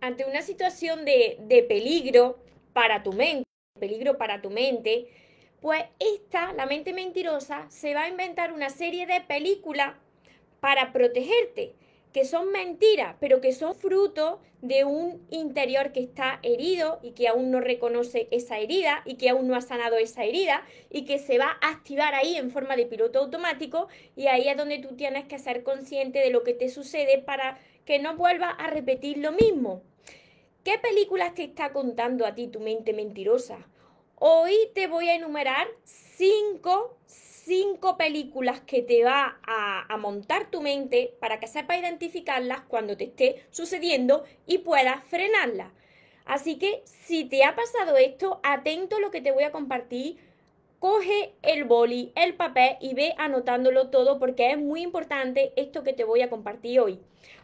ante una situación de, de peligro para tu mente, peligro para tu mente, pues esta, la mente mentirosa, se va a inventar una serie de películas para protegerte, que son mentiras, pero que son fruto de un interior que está herido y que aún no reconoce esa herida y que aún no ha sanado esa herida y que se va a activar ahí en forma de piloto automático y ahí es donde tú tienes que ser consciente de lo que te sucede para que no vuelvas a repetir lo mismo. ¿Qué películas te está contando a ti tu mente mentirosa? Hoy te voy a enumerar cinco, cinco películas que te va a, montar tu mente para que sepas identificarlas cuando te esté sucediendo y puedas frenarlas. Así que si te ha pasado esto, atento a lo que te voy a compartir. Coge el boli, el papel y ve anotándolo todo porque es muy importante esto que te voy a compartir hoy.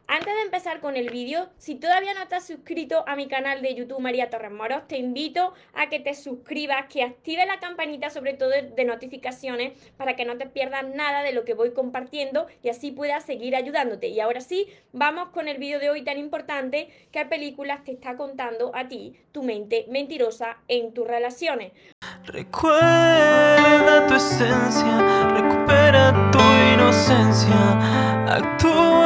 Antes de empezar con el vídeo, si todavía no estás suscrito a mi canal de YouTube María Torres Moros, te invito a que te suscribas, que active la campanita sobre todo de notificaciones para que no te pierdas nada de lo que voy compartiendo y así puedas seguir ayudándote. Y ahora sí, vamos con el vídeo de hoy tan importante, qué películas te está contando a ti tu mente mentirosa en tus relaciones. Recuerda tu esencia, recupera tu inocencia, actúa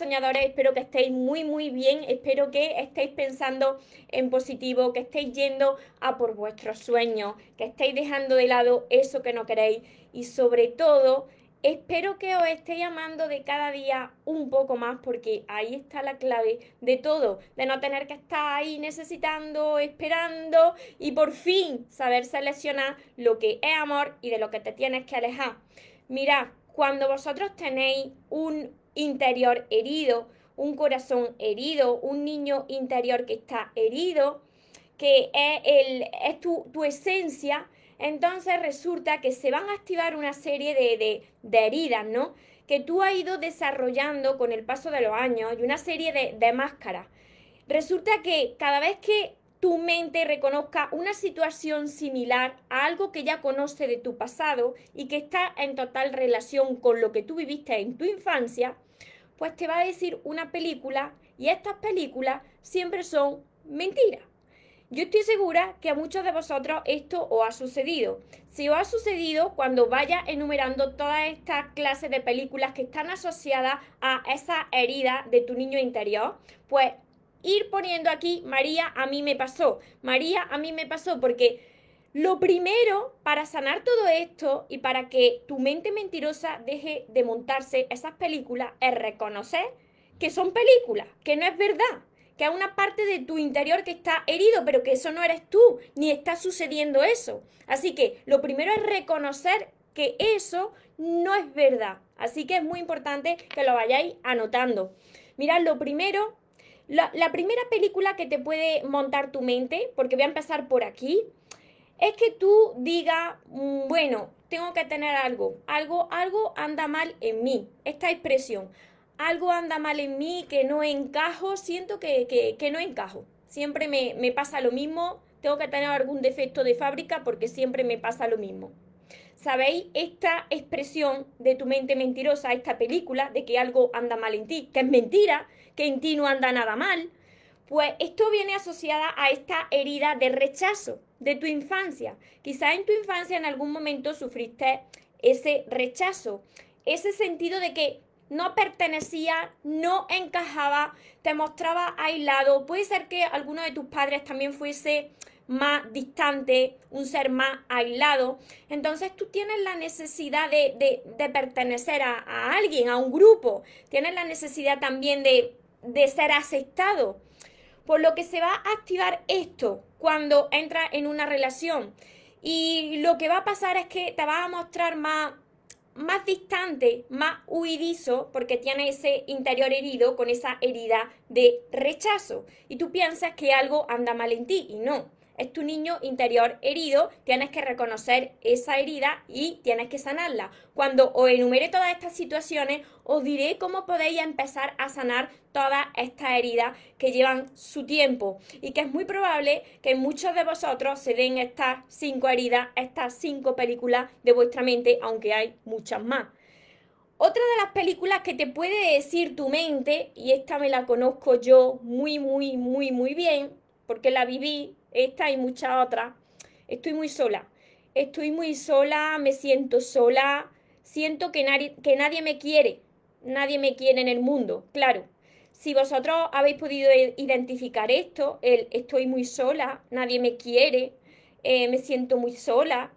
Soñadores, espero que estéis muy muy bien, espero que estéis pensando en positivo, que estéis yendo a por vuestros sueños, que estéis dejando de lado eso que no queréis y sobre todo espero que os estéis amando de cada día un poco más porque ahí está la clave de todo, de no tener que estar ahí necesitando, esperando y por fin saber seleccionar lo que es amor y de lo que te tienes que alejar. Mirad, cuando vosotros tenéis un interior herido, un corazón herido, un niño interior que está herido, que es, el, es tu, esencia, entonces resulta que se van a activar una serie de, heridas, ¿no? Que tú has ido desarrollando con el paso de los años y una serie de, de máscaras. Resulta que cada vez que tu mente reconozca una situación similar a algo que ya conoce de tu pasado y que está en total relación con lo que tú viviste en tu infancia, pues te va a decir una película y estas películas siempre son mentiras. Yo estoy segura que a muchos de vosotros esto os ha sucedido. Si os ha sucedido, cuando vaya enumerando todas estas clases de películas que están asociadas a esa herida de tu niño interior, pues ir poniendo aquí, María, a mí me pasó, María, a mí me pasó, porque lo primero para sanar todo esto y para que tu mente mentirosa deje de montarse esas películas es reconocer que son películas, que no es verdad, que hay una parte de tu interior que está herido, pero que eso no eres tú, ni está sucediendo eso. Así que lo primero es reconocer que eso no es verdad. Así que es muy importante que lo vayáis anotando. Mirad, lo primero la, primera película que te puede montar tu mente, porque voy a empezar por aquí, es que tú digas, mm, bueno, tengo que tener algo, algo, algo anda mal en mí, esta expresión, algo anda mal en mí, que no encajo, siento que, no encajo, siempre me, me pasa lo mismo, tengo que tener algún defecto de fábrica porque siempre me pasa lo mismo. ¿Sabéis esta expresión de tu mente mentirosa, esta película de que algo anda mal en ti, que es mentira, que en ti no anda nada mal? Pues esto viene asociada a esta herida de rechazo de tu infancia. Quizá en tu infancia en algún momento sufriste ese rechazo, ese sentido de que no pertenecía, no encajaba, te mostraba aislado. Puede ser que alguno de tus padres también fuese más distante, un ser más aislado. Entonces tú tienes la necesidad de, pertenecer a, alguien, a un grupo. Tienes la necesidad también de, de ser aceptado. Por lo que se va a activar esto cuando entra en una relación. Y lo que va a pasar es que te va a mostrar más más distante, más huidizo, porque tiene ese interior herido con esa herida de rechazo. Y tú piensas que algo anda mal en ti y no es tu niño interior herido, tienes que reconocer esa herida y tienes que sanarla. Cuando os enumere todas estas situaciones, os diré cómo podéis empezar a sanar todas estas heridas que llevan su tiempo y que es muy probable que muchos de vosotros se den estas cinco heridas, estas cinco películas de vuestra mente, aunque hay muchas más. Otra de las películas que te puede decir tu mente, y esta me la conozco yo muy, muy, muy, muy bien, porque la viví, esta y muchas otras, estoy muy sola. Estoy muy sola, me siento sola, siento que nadie, que nadie me quiere, nadie me quiere en el mundo, claro. Si vosotros habéis podido identificar esto, el estoy muy sola, nadie me quiere, eh, me siento muy sola,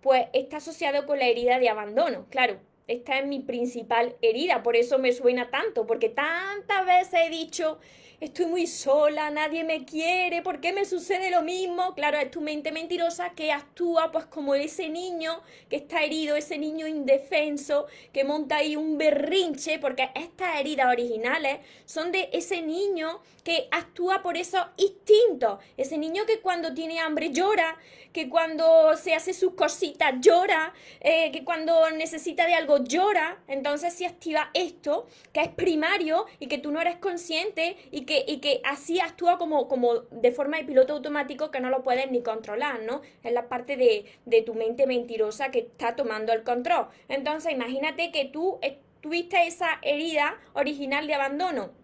pues está asociado con la herida de abandono, claro esta es mi principal herida, por eso me suena tanto, porque tantas veces he dicho, estoy muy sola, nadie me quiere, ¿por qué me sucede lo mismo? Claro, es tu mente mentirosa que actúa pues como ese niño que está herido, ese niño indefenso, que monta ahí un berrinche, porque estas heridas originales son de ese niño que actúa por esos instintos, ese niño que cuando tiene hambre llora, que cuando se hace sus cositas llora, eh, que cuando necesita de algo llora, entonces se activa esto, que es primario y que tú no eres consciente y que, y que así actúa como, como de forma de piloto automático que no lo puedes ni controlar, ¿no? Es la parte de, de tu mente mentirosa que está tomando el control. Entonces imagínate que tú tuviste esa herida original de abandono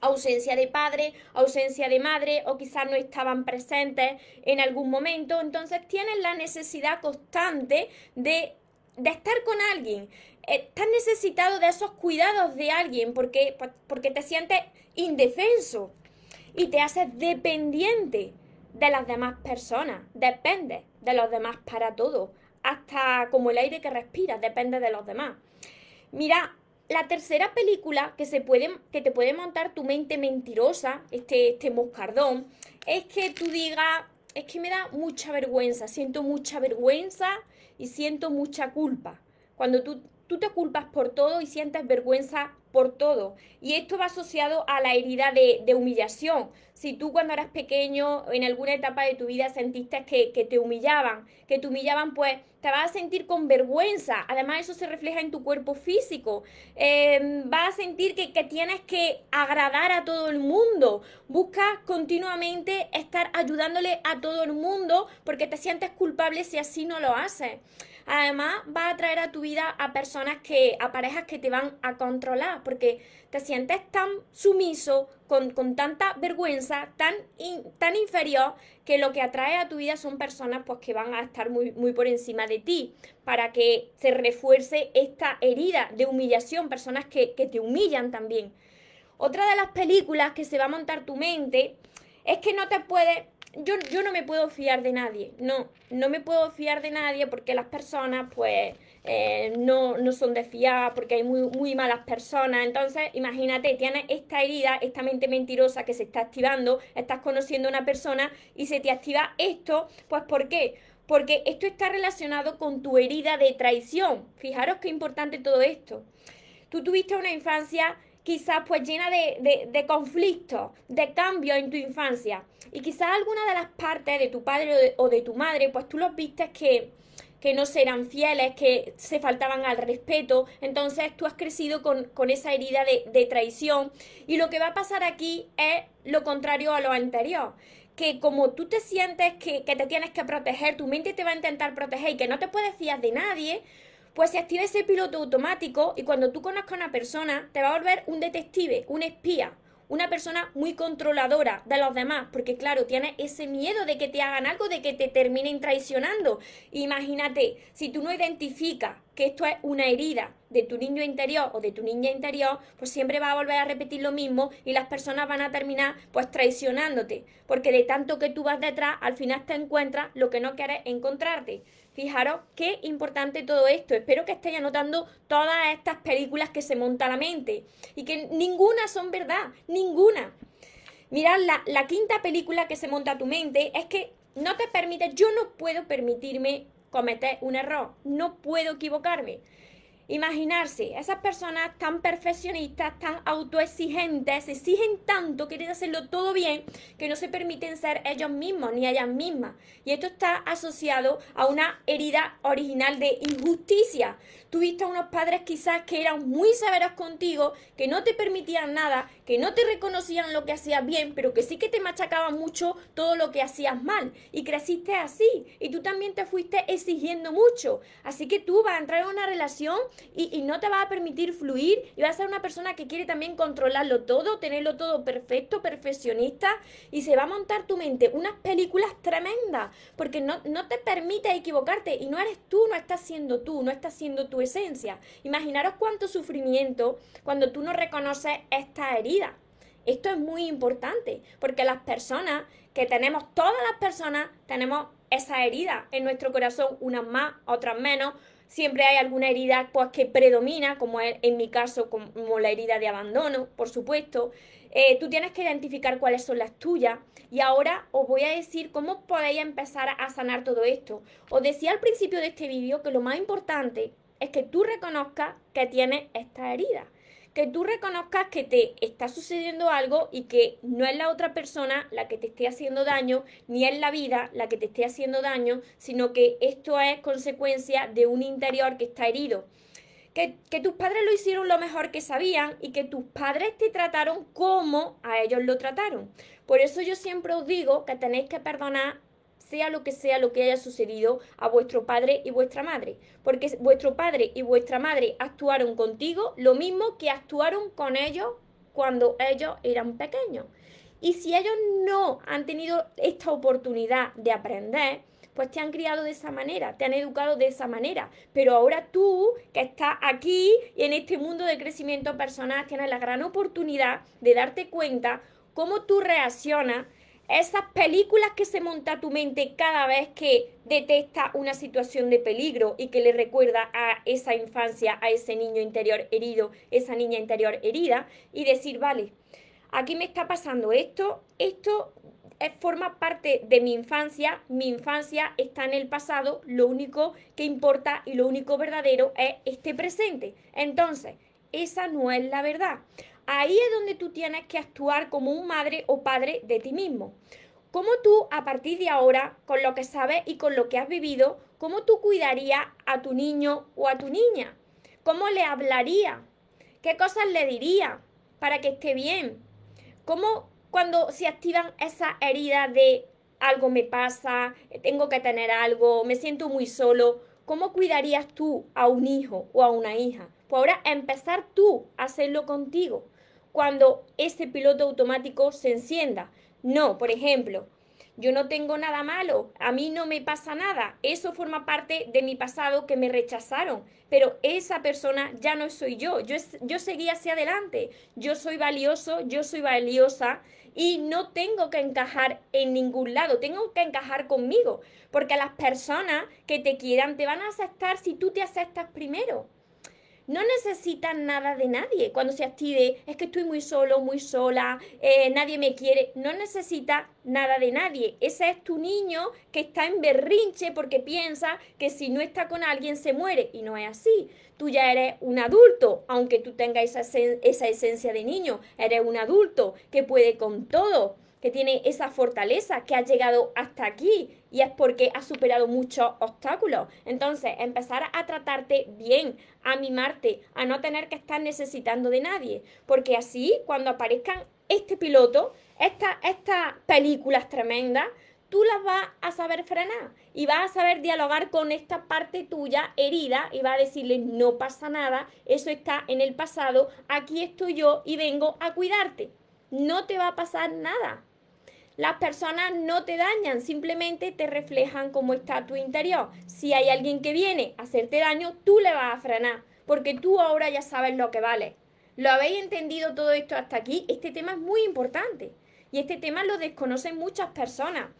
ausencia de padre, ausencia de madre o quizás no estaban presentes en algún momento, entonces tienes la necesidad constante de, de estar con alguien. Estás necesitado de esos cuidados de alguien porque, porque te sientes indefenso y te haces dependiente de las demás personas, depende de los demás para todo, hasta como el aire que respiras, depende de los demás. Mira, la tercera película que, se puede, que te puede montar tu mente mentirosa, este, este moscardón, es que tú digas, es que me da mucha vergüenza, siento mucha vergüenza y siento mucha culpa. Cuando tú, tú te culpas por todo y sientes vergüenza por todo. Y esto va asociado a la herida de, humillación. Si tú cuando eras pequeño, en alguna etapa de tu vida sentiste que, te humillaban, que te humillaban, pues te vas a sentir con vergüenza. Además, eso se refleja en tu cuerpo físico. Em, vas a sentir que, que tienes que agradar a todo el mundo. Buscas continuamente estar ayudándole a todo el mundo porque te sientes culpable si así no lo haces. Además, va a traer a tu vida a personas que, a parejas que te van a controlar, porque te sientes tan sumiso, con, tanta vergüenza, tan, tan inferior, que lo que atrae a tu vida son personas pues, que van a estar muy, muy por encima de ti, para que se refuerce esta herida de humillación, personas que, que te humillan también. Otra de las películas que se va a montar tu mente es que no te puedes yo, yo no me puedo fiar de nadie, no, no me puedo fiar de nadie porque las personas pues eh, no, no, son de fiar, porque hay muy, muy malas personas. Entonces, imagínate, tienes esta herida, esta mente mentirosa que se está activando, estás conociendo a una persona y se te activa esto, pues ¿por qué? Porque esto está relacionado con tu herida de traición. Fijaros qué importante todo esto. Tú tuviste una infancia quizás pues llena de, de, conflictos, de cambios en tu infancia. Y quizás alguna de las partes de tu padre o de, tu madre, pues tú los viste que, que no serán fieles, que se faltaban al respeto. Entonces tú has crecido con, esa herida de, traición. Y lo que va a pasar aquí es lo contrario a lo anterior. Que como tú te sientes que, que te tienes que proteger, tu mente te va a intentar proteger y que no te puedes fiar de nadie, pues se activa ese piloto automático y cuando tú conozcas a una persona, te va a volver un detective, un espía, una persona muy controladora de los demás, porque claro, tienes ese miedo de que te hagan algo, de que te terminen traicionando. Imagínate, si tú no identificas que esto es una herida de tu niño interior o de tu niña interior, pues siempre va a volver a repetir lo mismo y las personas van a terminar pues traicionándote, porque de tanto que tú vas detrás, al final te encuentras lo que no quieres encontrarte. Fijaros qué importante todo esto. Espero que estéis anotando todas estas películas que se monta la mente y que ninguna son verdad, ninguna. Mirad, la, la quinta película que se monta a tu mente es que no te permite, yo no puedo permitirme cometer un error, no puedo equivocarme. Imaginarse, esas personas tan perfeccionistas, tan autoexigentes, exigen tanto, quieren hacerlo todo bien, que no se permiten ser ellos mismos ni ellas mismas. Y esto está asociado a una herida original de injusticia. Tuviste a unos padres quizás que eran muy severos contigo, que no te permitían nada, que no te reconocían lo que hacías bien, pero que sí que te machacaban mucho todo lo que hacías mal. Y creciste así. Y tú también te fuiste exigiendo mucho. Así que tú vas a entrar en una relación y, no te va a permitir fluir y vas a ser una persona que quiere también controlarlo todo, tenerlo todo perfecto, perfeccionista y se va a montar tu mente unas películas tremendas porque no, no te permite equivocarte y no eres tú, no estás siendo tú, no estás siendo esencia. Imaginaros cuánto sufrimiento cuando tú no reconoces esta herida. Esto es muy importante porque las personas que tenemos, todas las personas tenemos esa herida en nuestro corazón, unas más, otras menos, siempre hay alguna herida pues, que predomina, como en mi caso, como la herida de abandono, por supuesto. Eh, tú tienes que identificar cuáles son las tuyas y ahora os voy a decir cómo podéis empezar a sanar todo esto. Os decía al principio de este vídeo que lo más importante es que tú reconozcas que tienes esta herida que tú reconozcas que te está sucediendo algo y que no es la otra persona la que te esté haciendo daño, ni es la vida la que te esté haciendo daño, sino que esto es consecuencia de un interior que está herido. Que, que, tus padres lo hicieron lo mejor que sabían y que tus padres te trataron como a ellos lo trataron. Por eso yo siempre os digo que tenéis que perdonar sea lo que sea lo que haya sucedido a vuestro padre y vuestra madre. Porque vuestro padre y vuestra madre actuaron contigo lo mismo que actuaron con ellos cuando ellos eran pequeños. Y si ellos no han tenido esta oportunidad de aprender, pues te han criado de esa manera, te han educado de esa manera. Pero ahora tú, que estás aquí y en este mundo de crecimiento personal, tienes la gran oportunidad de darte cuenta cómo tú reaccionas esas películas que se monta tu mente cada vez que detecta una situación de peligro y que le recuerda a esa infancia, a ese niño interior herido, esa niña interior herida, y decir, vale, aquí me está pasando esto, esto forma parte de mi infancia, mi infancia está en el pasado, lo único que importa y lo único verdadero es este presente. Entonces, esa no es la verdad. Ahí es donde tú tienes que actuar como un madre o padre de ti mismo. ¿Cómo tú, a partir de ahora, con lo que sabes y con lo que has vivido, cómo tú cuidarías a tu niño o a tu niña? ¿Cómo le hablaría? ¿Qué cosas le diría para que esté bien? ¿Cómo cuando se activan esas heridas de algo me pasa, tengo que tener algo, me siento muy solo, ¿cómo cuidarías tú a un hijo o a una hija? Pues ahora empezar tú a hacerlo contigo cuando ese piloto automático se encienda. No, por ejemplo, yo no tengo nada malo, a mí no me pasa nada, eso forma parte de mi pasado que me rechazaron, pero esa persona ya no soy yo, yo, yo seguí hacia adelante, yo soy valioso, yo soy valiosa y no tengo que encajar en ningún lado, tengo que encajar conmigo, porque las personas que te quieran te van a aceptar si tú te aceptas primero no necesitan nada de nadie. Cuando se active, es que estoy muy solo, muy sola, eh, nadie me quiere, no necesita nada de nadie. Ese es tu niño que está en berrinche porque piensa que si no está con alguien se muere. Y no es así. Tú ya eres un adulto, aunque tú tengas esa, esa esencia de niño, eres un adulto que puede con todo que tiene esa fortaleza, que ha llegado hasta aquí y es porque ha superado muchos obstáculos. Entonces, empezar a tratarte bien, a mimarte, a no tener que estar necesitando de nadie, porque así cuando aparezcan este piloto, estas esta películas tremendas, tú las vas a saber frenar y vas a saber dialogar con esta parte tuya herida y vas a decirle no pasa nada, eso está en el pasado, aquí estoy yo y vengo a cuidarte. No te va a pasar nada. Las personas no te dañan, simplemente te reflejan cómo está tu interior. Si hay alguien que viene a hacerte daño, tú le vas a frenar, porque tú ahora ya sabes lo que vale. ¿Lo habéis entendido todo esto hasta aquí? Este tema es muy importante y este tema lo desconocen muchas personas,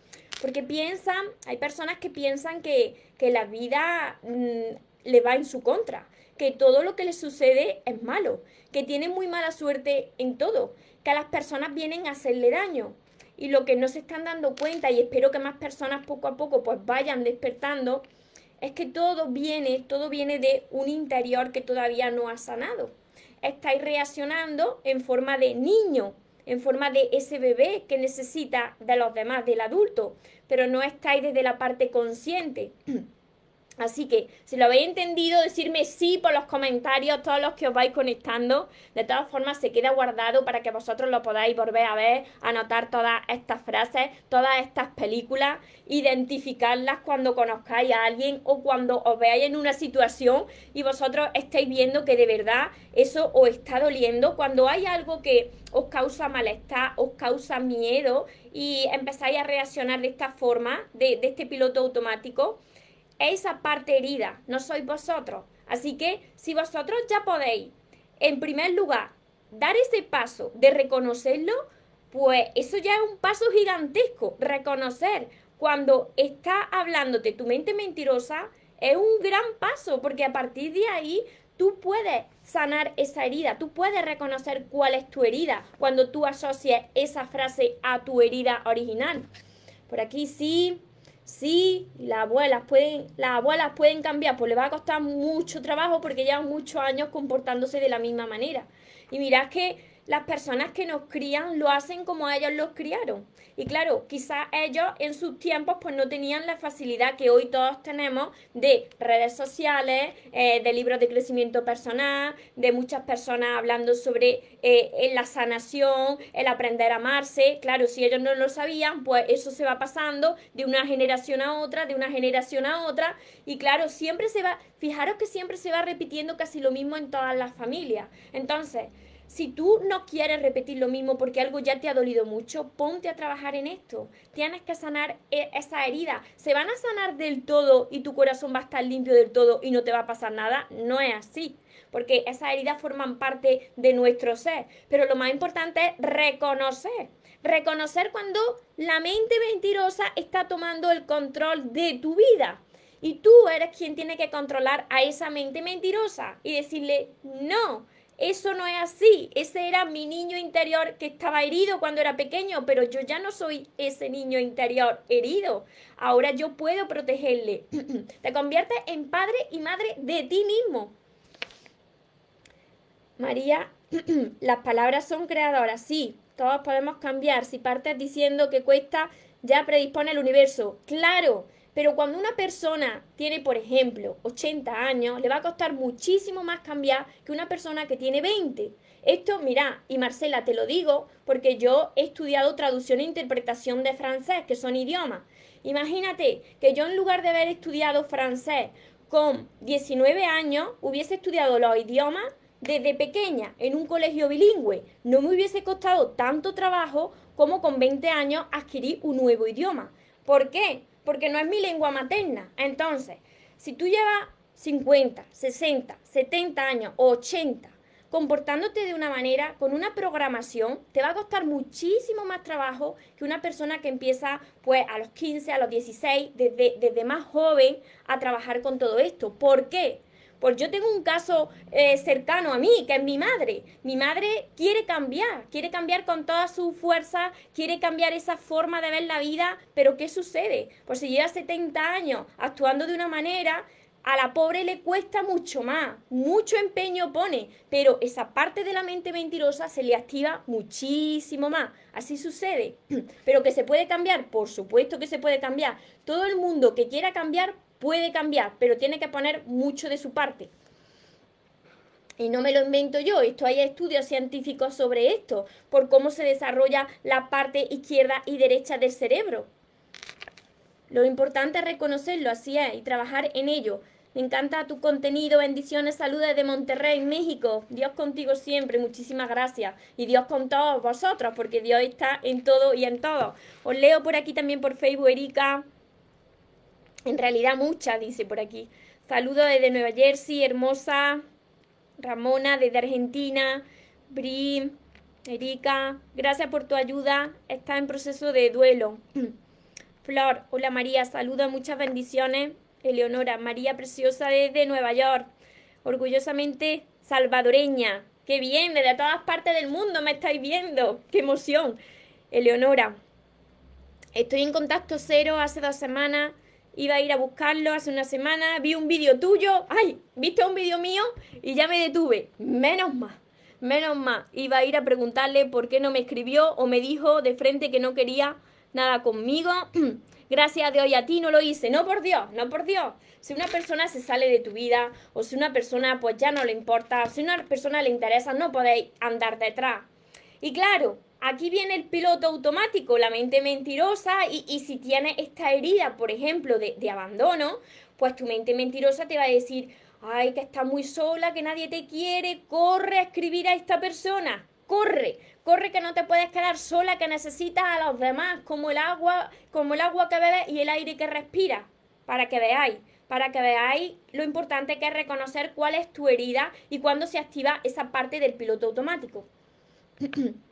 porque piensan, hay personas que piensan que, la vida mm, le va en su contra, que todo lo que le sucede es malo, que tiene muy mala suerte en todo, que a las personas vienen a hacerle daño y lo que no se están dando cuenta, y espero que más personas poco a poco pues vayan despertando, Es que todo viene, todo viene de un interior que todavía no ha sanado. Estáis reaccionando en forma de niño, en forma de ese bebé que necesita de los demás, del adulto, pero no estáis desde la parte consciente. Así que, si lo habéis entendido, decirme sí por los comentarios, todos los que os vais conectando. De todas formas, se queda guardado para que vosotros lo podáis volver a ver, anotar todas estas frases, todas estas películas, identificarlas cuando conozcáis a alguien o cuando os veáis en una situación y vosotros estáis viendo que de verdad eso os está doliendo. Cuando hay algo que os causa malestar, os causa miedo y empezáis a reaccionar de esta forma, de, de este piloto automático esa parte herida, no sois vosotros. Así que si vosotros ya podéis, en primer lugar, dar ese paso de reconocerlo, pues eso ya es un paso gigantesco. Reconocer cuando está hablándote tu mente mentirosa es un gran paso, porque a partir de ahí tú puedes sanar esa herida, tú puedes reconocer cuál es tu herida cuando tú asocias esa frase a tu herida original. Por aquí sí, Sí, las abuelas pueden, las abuelas pueden cambiar, pues le va a costar mucho trabajo porque llevan muchos años comportándose de la misma manera. Y mirad que las personas que nos crían lo hacen como ellos los criaron. Y claro, quizás ellos en sus tiempos pues no tenían la facilidad que hoy todos tenemos de redes sociales, eh, de libros de crecimiento personal, de muchas personas hablando sobre eh, la sanación, el aprender a amarse. Claro, si ellos no lo sabían, pues eso se va pasando de una generación a otra, de una generación a otra. Y claro, siempre se va, fijaros que siempre se va repitiendo casi lo mismo en todas las familias. Entonces, si tú no quieres repetir lo mismo porque algo ya te ha dolido mucho, ponte a trabajar en esto. Tienes que sanar e, esa herida. ¿Se van a sanar del todo y tu corazón va a estar limpio del todo y no te va a pasar nada? No es así, porque esas heridas forman parte de nuestro ser. Pero lo más importante es reconocer. Reconocer cuando la mente mentirosa está tomando el control de tu vida. Y tú eres quien tiene que controlar a esa mente mentirosa y decirle, no, eso no es así. Ese era mi niño interior que estaba herido cuando era pequeño, pero yo ya no soy ese niño interior herido. Ahora yo puedo protegerle. Te conviertes en padre y madre de ti mismo. María, las palabras son creadoras, sí, todos podemos cambiar. Si partes diciendo que cuesta, ya predispone el universo. Claro, pero cuando una persona tiene, por ejemplo, 80 años, le va a costar muchísimo más cambiar que una persona que tiene 20. Esto, mira, y Marcela, te lo digo porque yo he estudiado traducción e interpretación de francés, que son idiomas. Imagínate que yo en lugar de haber estudiado francés con 19 años, hubiese estudiado los idiomas desde pequeña en un colegio bilingüe. No me hubiese costado tanto trabajo como con 20 años adquirir un nuevo idioma. ¿Por qué? Porque no es mi lengua materna. Entonces, si tú llevas 50, 60, 70 años o 80 comportándote de una manera, con una programación, te va a costar muchísimo más trabajo que una persona que empieza pues a los 15, a los 16, desde, desde más joven a trabajar con todo esto. ¿Por qué? Pues yo tengo un caso eh, cercano a mí, que es mi madre. Mi madre quiere cambiar, quiere cambiar con toda su fuerza, quiere cambiar esa forma de ver la vida, pero ¿qué sucede? Pues si lleva 70 años actuando de una manera, a la pobre le cuesta mucho más, mucho empeño pone, pero esa parte de la mente mentirosa se le activa muchísimo más. Así sucede. Pero que se puede cambiar, por supuesto que se puede cambiar. Todo el mundo que quiera cambiar puede cambiar, pero tiene que poner mucho de su parte. Y no me lo invento yo, esto hay estudios científicos sobre esto, por cómo se desarrolla la parte izquierda y derecha del cerebro. Lo importante es reconocerlo, así es, y trabajar en ello. Me encanta tu contenido, bendiciones, saludos de Monterrey, México. Dios contigo siempre, muchísimas gracias. Y Dios con todos vosotros, porque Dios está en todo y en todo. Os leo por aquí también por Facebook, Erika. En realidad muchas, dice por aquí. Saludos desde Nueva Jersey, hermosa. Ramona desde Argentina. Bri, Erika, gracias por tu ayuda. Está en proceso de duelo. Flor, hola María, saluda, muchas bendiciones. Eleonora, María Preciosa desde Nueva York. Orgullosamente salvadoreña. Qué bien, desde todas partes del mundo me estáis viendo. Qué emoción. Eleonora, estoy en contacto cero hace dos semanas iba a ir a buscarlo hace una semana, vi un vídeo tuyo, ay, viste un vídeo mío y ya me detuve. Menos mal, menos mal. Iba a ir a preguntarle por qué no me escribió o me dijo de frente que no quería nada conmigo. Gracias a Dios a ti no lo hice. No por Dios, no por Dios. Si una persona se sale de tu vida o si una persona pues ya no le importa, si una persona le interesa, no podéis andar detrás. Y claro, aquí viene el piloto automático, la mente mentirosa y, si tienes esta herida, por ejemplo, de, de abandono, pues tu mente mentirosa te va a decir, ay, que estás muy sola, que nadie te quiere, corre a escribir a esta persona, corre, corre que no te puedes quedar sola, que necesitas a los demás, como el agua, como el agua que bebes y el aire que respiras, para que veáis, para que veáis lo importante que es reconocer cuál es tu herida y cuándo se activa esa parte del piloto automático.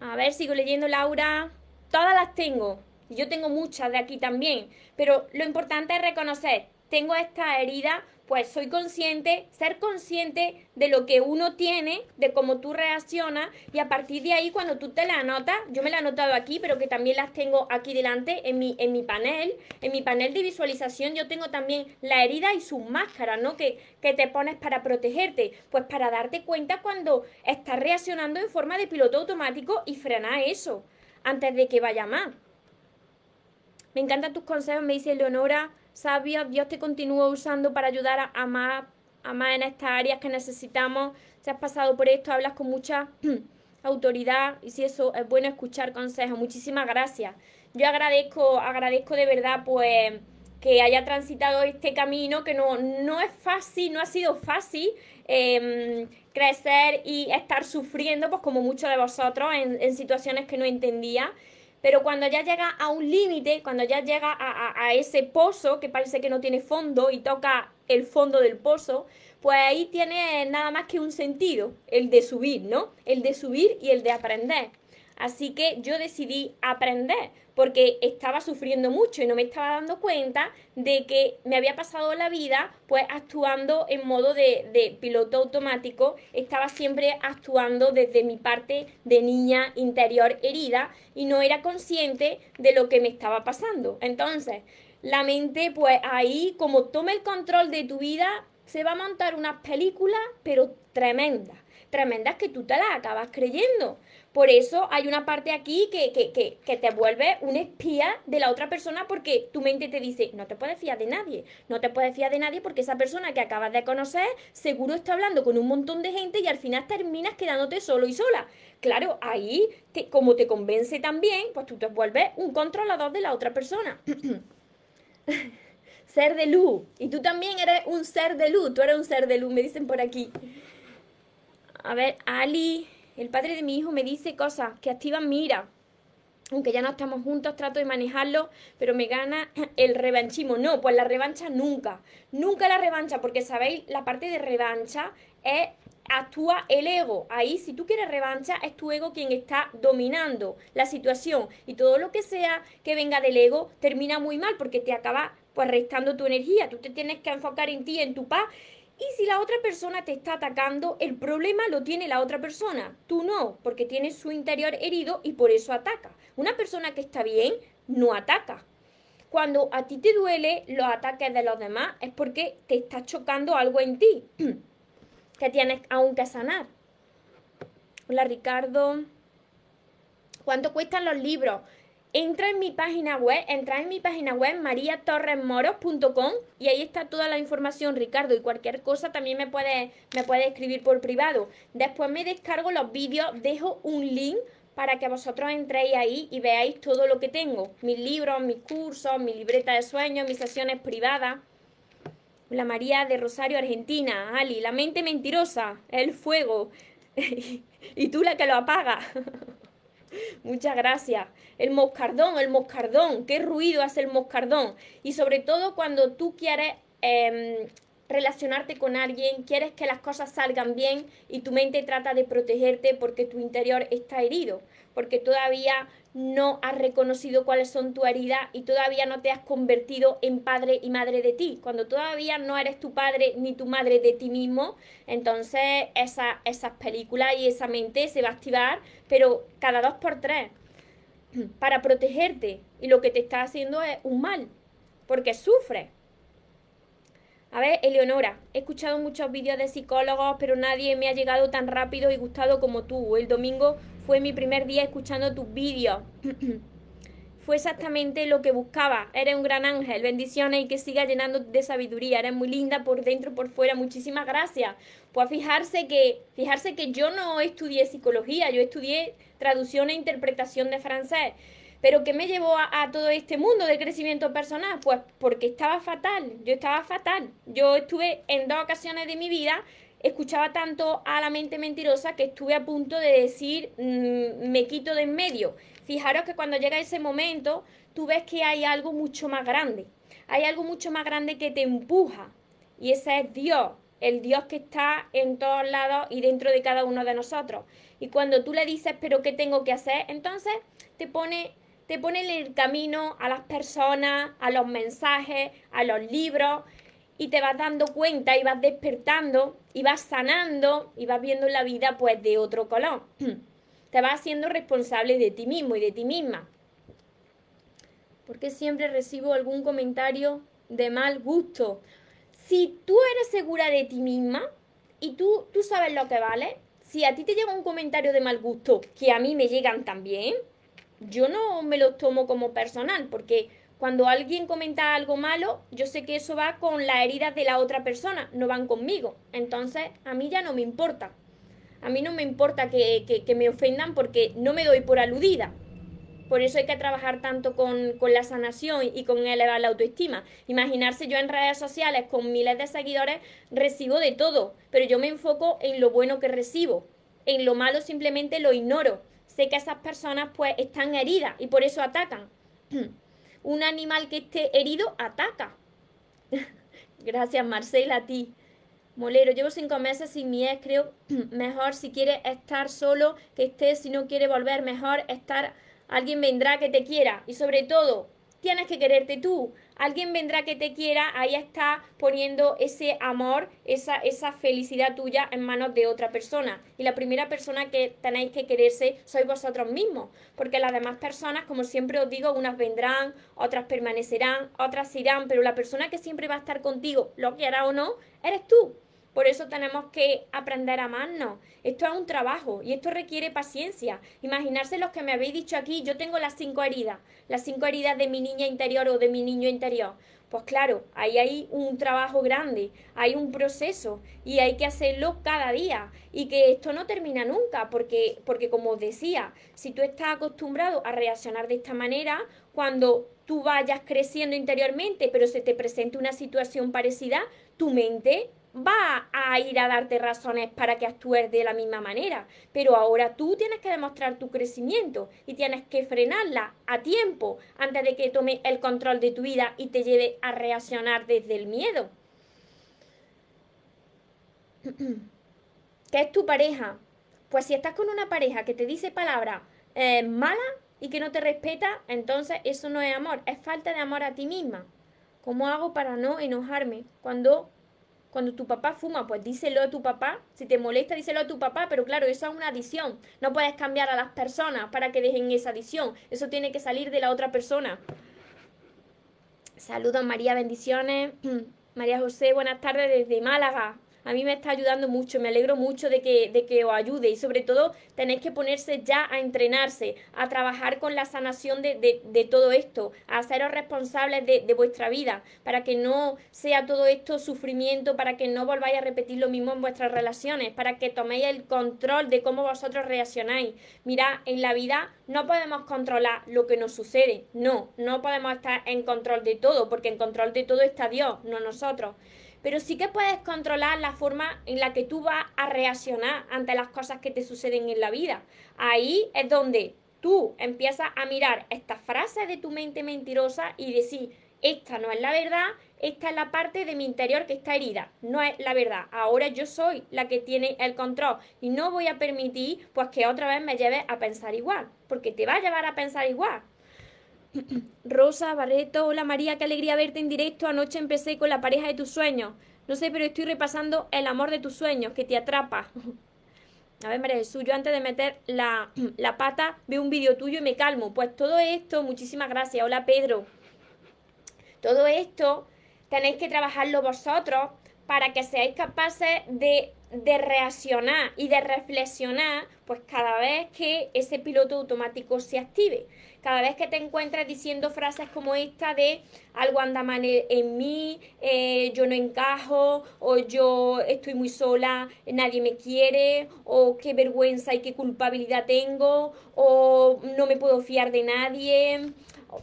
A ver, sigo leyendo, Laura. Todas las tengo. Yo tengo muchas de aquí también. Pero lo importante es reconocer, tengo esta herida, pues soy consciente, ser consciente de lo que uno tiene, de cómo tú reaccionas y a partir de ahí cuando tú te la anotas, yo me la he anotado aquí, pero que también las tengo aquí delante en mi, en mi panel, en mi panel de visualización yo tengo también la herida y sus máscaras, ¿no? Que, que te pones para protegerte, pues para darte cuenta cuando estás reaccionando en forma de piloto automático y frenar eso antes de que vaya más. Me encantan tus consejos, me dice Leonora sabia, Dios te continúa usando para ayudar a, más, a más en estas áreas que necesitamos. Si has pasado por esto, hablas con mucha autoridad y si eso es bueno escuchar consejos. Muchísimas gracias. Yo agradezco, agradezco de verdad pues que haya transitado este camino, que no, no es fácil, no ha sido fácil em, crecer y estar sufriendo, pues como muchos de vosotros, en situaciones que no entendía. Pero cuando ya llega a un límite, cuando ya llega a, ese pozo que parece que no tiene fondo y toca el fondo del pozo, pues ahí tiene nada más que un sentido, el de subir, ¿no? El de subir y el de aprender. Así que yo decidí aprender porque estaba sufriendo mucho y no me estaba dando cuenta de que me había pasado la vida pues actuando en modo de, piloto automático, estaba siempre actuando desde mi parte de niña interior herida y no era consciente de lo que me estaba pasando. Entonces, la mente pues ahí como toma el control de tu vida, se va a montar unas películas pero tremendas, tremendas que tú te las acabas creyendo. Por eso hay una parte aquí que, que, te vuelve un espía de la otra persona porque tu mente te dice, no te puedes fiar de nadie, no te puedes fiar de nadie porque esa persona que acabas de conocer seguro está hablando con un montón de gente y al final terminas quedándote solo y sola. Claro, ahí, como te convence también, pues tú te vuelves un controlador de la otra persona. ser de luz. Y tú también eres un ser de luz, tú eres un ser de luz, me dicen por aquí. A ver, Ali, el padre de mi hijo me dice cosas que activan mi ira. Aunque ya no estamos juntos, trato de manejarlo, pero me gana el revanchismo. No, pues la revancha nunca. Nunca la revancha, porque sabéis, la parte de revancha es actúa el ego. Ahí, si tú quieres revancha, es tu ego quien está dominando la situación. Y todo lo que sea que venga del ego termina muy mal porque te acaba pues restando tu energía. Tú te tienes que enfocar en ti, en tu paz y si la otra persona te está atacando, el problema lo tiene la otra persona. Tú no, porque tienes su interior herido y por eso ataca. Una persona que está bien no ataca. Cuando a ti te duele los ataques de los demás es porque te está chocando algo en ti que tienes aún que sanar. Hola Ricardo. ¿Cuánto cuestan los libros? Entra en mi página web, entra en mi página web mariatorresmoros.com y ahí está toda la información, Ricardo, y cualquier cosa también me puede, me puede escribir por privado. Después me descargo los vídeos, dejo un link para que vosotros entréis ahí y veáis todo lo que tengo. Mis libros, mis cursos, mi libreta de sueños, mis sesiones privadas. La María de Rosario, Argentina. Ali, la mente mentirosa, el fuego. y tú la que lo apaga. Muchas gracias. El moscardón, el moscardón. ¿Qué ruido hace el moscardón? Y sobre todo cuando tú quieres em, relacionarte con alguien, quieres que las cosas salgan bien y tu mente trata de protegerte porque tu interior está herido, porque todavía no has reconocido cuáles son tu heridas y todavía no te has convertido en padre y madre de ti. Cuando todavía no eres tu padre ni tu madre de ti mismo, entonces esa, esas películas y esa mente se va a activar, pero cada dos por tres, para protegerte. Y lo que te está haciendo es un mal. porque sufres. A ver, Eleonora, he escuchado muchos vídeos de psicólogos, pero nadie me ha llegado tan rápido y gustado como tú. El domingo fue mi primer día escuchando tus vídeos. fue exactamente lo que buscaba. Eres un gran ángel. Bendiciones y que siga llenando de sabiduría. Eres muy linda por dentro por fuera. Muchísimas gracias. Pues fijarse que, fijarse que yo no estudié psicología, yo estudié traducción e interpretación de francés. Pero ¿qué me llevó a, todo este mundo de crecimiento personal? Pues porque estaba fatal, yo estaba fatal. Yo estuve en dos ocasiones de mi vida, escuchaba tanto a la mente mentirosa que estuve a punto de decir, mm, me quito de en medio. Fijaros que cuando llega ese momento, tú ves que hay algo mucho más grande. Hay algo mucho más grande que te empuja. Y ese es Dios, el Dios que está en todos lados y dentro de cada uno de nosotros. Y cuando tú le dices, pero ¿qué tengo que hacer? Entonces te pone te pone en el camino a las personas, a los mensajes, a los libros y te vas dando cuenta y vas despertando y vas sanando y vas viendo la vida pues de otro color. te vas haciendo responsable de ti mismo y de ti misma. Porque siempre recibo algún comentario de mal gusto. Si tú eres segura de ti misma y tú, tú sabes lo que vale, si a ti te llega un comentario de mal gusto, que a mí me llegan también, yo no me lo tomo como personal, porque cuando alguien comenta algo malo, yo sé que eso va con las heridas de la otra persona, no van conmigo. Entonces, a mí ya no me importa. A mí no me importa que, que, me ofendan porque no me doy por aludida. Por eso hay que trabajar tanto con, con, la sanación y con elevar la autoestima. Imaginarse yo en redes sociales con miles de seguidores recibo de todo, pero yo me enfoco en lo bueno que recibo. En lo malo simplemente lo ignoro sé que esas personas pues están heridas y por eso atacan. Un animal que esté herido ataca. Gracias Marcela a ti. Molero, llevo cinco meses sin mi ex, creo mejor si quiere estar solo que esté, si no quiere volver, mejor estar, alguien vendrá que te quiera. Y sobre todo, tienes que quererte tú alguien vendrá que te quiera, ahí está poniendo ese amor, esa, esa felicidad tuya en manos de otra persona. Y la primera persona que tenéis que quererse sois vosotros mismos, porque las demás personas, como siempre os digo, unas vendrán, otras permanecerán, otras irán, pero la persona que siempre va a estar contigo, lo quiera o no, eres tú. Por eso tenemos que aprender a amarnos. Esto es un trabajo y esto requiere paciencia. Imaginarse los que me habéis dicho aquí, yo tengo las cinco heridas, las cinco heridas de mi niña interior o de mi niño interior. Pues claro, ahí hay un trabajo grande, hay un proceso y hay que hacerlo cada día y que esto no termina nunca porque, porque como os decía, si tú estás acostumbrado a reaccionar de esta manera, cuando tú vayas creciendo interiormente pero se te presente una situación parecida, tu mente va a ir a darte razones para que actúes de la misma manera, pero ahora tú tienes que demostrar tu crecimiento y tienes que frenarla a tiempo antes de que tome el control de tu vida y te lleve a reaccionar desde el miedo. ¿Qué es tu pareja? Pues si estás con una pareja que te dice palabras eh, malas y que no te respeta, entonces eso no es amor, es falta de amor a ti misma. ¿Cómo hago para no enojarme cuando cuando tu papá fuma, pues díselo a tu papá. Si te molesta, díselo a tu papá. Pero claro, eso es una adicción. No puedes cambiar a las personas para que dejen esa adicción. Eso tiene que salir de la otra persona. Saludos, María, bendiciones. María José, buenas tardes desde Málaga a mí me está ayudando mucho, me alegro mucho de que, de que os ayude y sobre todo tenéis que ponerse ya a entrenarse, a trabajar con la sanación de, de, todo esto, a haceros responsables de, de, vuestra vida, para que no sea todo esto sufrimiento, para que no volváis a repetir lo mismo en vuestras relaciones, para que toméis el control de cómo vosotros reaccionáis. Mira, en la vida no podemos controlar lo que nos sucede, no, no podemos estar en control de todo, porque en control de todo está Dios, no nosotros pero sí que puedes controlar la forma en la que tú vas a reaccionar ante las cosas que te suceden en la vida. Ahí es donde tú empiezas a mirar estas frases de tu mente mentirosa y decir, esta no es la verdad, esta es la parte de mi interior que está herida, no es la verdad. Ahora yo soy la que tiene el control y no voy a permitir pues que otra vez me lleve a pensar igual, porque te va a llevar a pensar igual. Rosa Barreto, hola María, qué alegría verte en directo. Anoche empecé con la pareja de tus sueños. No sé, pero estoy repasando el amor de tus sueños, que te atrapa. A ver, María Jesús, yo antes de meter la, la pata veo un vídeo tuyo y me calmo. Pues todo esto, muchísimas gracias. Hola Pedro. Todo esto tenéis que trabajarlo vosotros para que seáis capaces de, de, reaccionar y de reflexionar, pues cada vez que ese piloto automático se active. Cada vez que te encuentres diciendo frases como esta de algo anda mal en mí, eh, yo no encajo, o yo estoy muy sola, nadie me quiere, o qué vergüenza y qué culpabilidad tengo, o no me puedo fiar de nadie.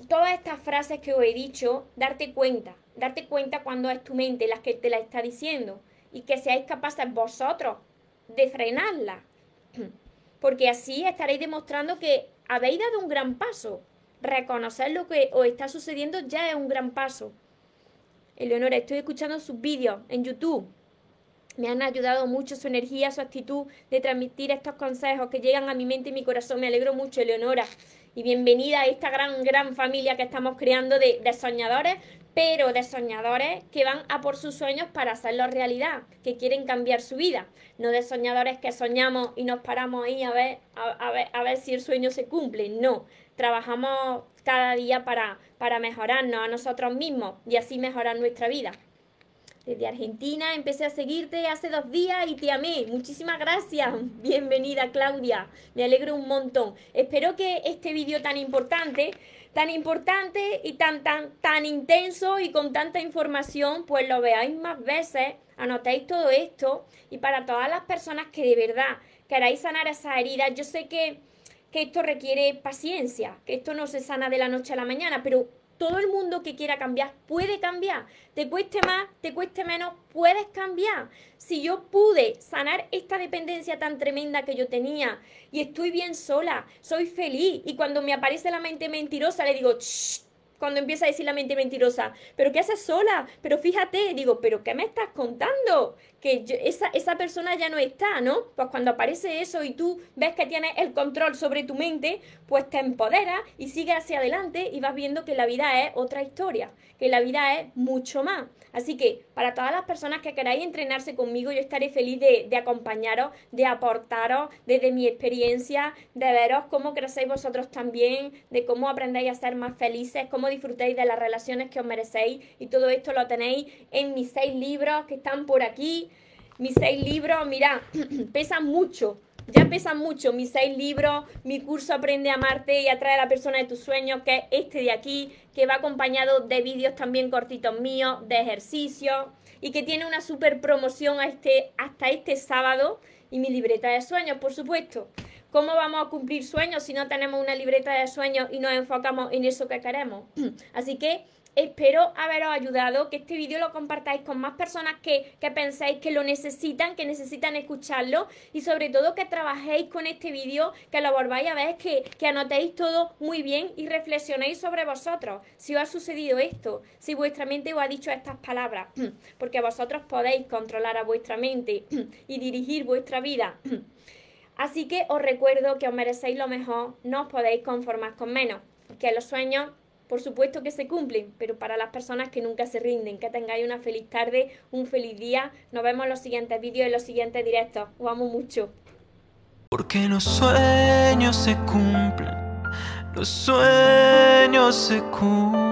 Todas estas frases que os he dicho, darte cuenta darte cuenta cuando es tu mente la que te la está diciendo y que seáis capaces vosotros de frenarla. Porque así estaréis demostrando que habéis dado un gran paso. Reconocer lo que os está sucediendo ya es un gran paso. Eleonora, estoy escuchando sus vídeos en YouTube. Me han ayudado mucho su energía, su actitud de transmitir estos consejos que llegan a mi mente y mi corazón. Me alegro mucho, Eleonora. Y bienvenida a esta gran, gran familia que estamos creando de, de soñadores, pero de soñadores que van a por sus sueños para hacerlo realidad, que quieren cambiar su vida, no de soñadores que soñamos y nos paramos ahí a ver, a, ver, a ver si el sueño se cumple, no, trabajamos cada día para, para mejorarnos a nosotros mismos y así mejorar nuestra vida. Desde Argentina empecé a seguirte hace dos días y te amé. Muchísimas gracias. Bienvenida Claudia. Me alegro un montón. Espero que este vídeo tan importante tan importante y tan, tan, tan intenso y con tanta información, pues lo veáis más veces, anotéis todo esto. Y para todas las personas que de verdad queráis sanar esa herida, yo sé que, que esto requiere paciencia, que esto no se sana de la noche a la mañana, pero todo el mundo que quiera cambiar puede cambiar. Te cueste más, te cueste menos, puedes cambiar. Si yo pude sanar esta dependencia tan tremenda que yo tenía y estoy bien sola, soy feliz y cuando me aparece la mente mentirosa le digo, cuando empieza a decir la mente mentirosa, pero ¿qué haces sola? Pero fíjate, digo, pero ¿qué me estás contando? Que esa, esa persona ya no está, ¿no? Pues cuando aparece eso y tú ves que tienes el control sobre tu mente, pues te empodera y sigue hacia adelante y vas viendo que la vida es otra historia, que la vida es mucho más. Así que para todas las personas que queráis entrenarse conmigo, yo estaré feliz de, de acompañaros, de aportaros desde mi experiencia, de veros cómo crecéis vosotros también, de cómo aprendéis a ser más felices, cómo disfrutéis de las relaciones que os merecéis y todo esto lo tenéis en mis seis libros que están por aquí. Mis seis libros, mira, pesan mucho, ya pesan mucho mis seis libros, mi curso Aprende a amarte y atrae a la persona de tus sueños, que es este de aquí, que va acompañado de vídeos también cortitos míos, de ejercicios, y que tiene una super promoción a este, hasta este sábado, y mi libreta de sueños, por supuesto. ¿Cómo vamos a cumplir sueños si no tenemos una libreta de sueños y nos enfocamos en eso que queremos? Así que espero haberos ayudado, que este vídeo lo compartáis con más personas que, que, penséis que lo necesitan, que necesitan escucharlo y sobre todo que trabajéis con este vídeo, que lo volváis a ver, que, que anotéis todo muy bien y reflexionéis sobre vosotros, si os ha sucedido esto, si vuestra mente os ha dicho estas palabras, porque vosotros podéis controlar a vuestra mente y dirigir vuestra vida. Así que os recuerdo que os merecéis lo mejor, no os podéis conformar con menos, que los sueños por supuesto que se cumplen, pero para las personas que nunca se rinden, que tengáis una feliz tarde, un feliz día. Nos vemos en los siguientes vídeos y los siguientes directos. Os amo mucho. Porque los sueños se cumplen, los sueños se cumplen.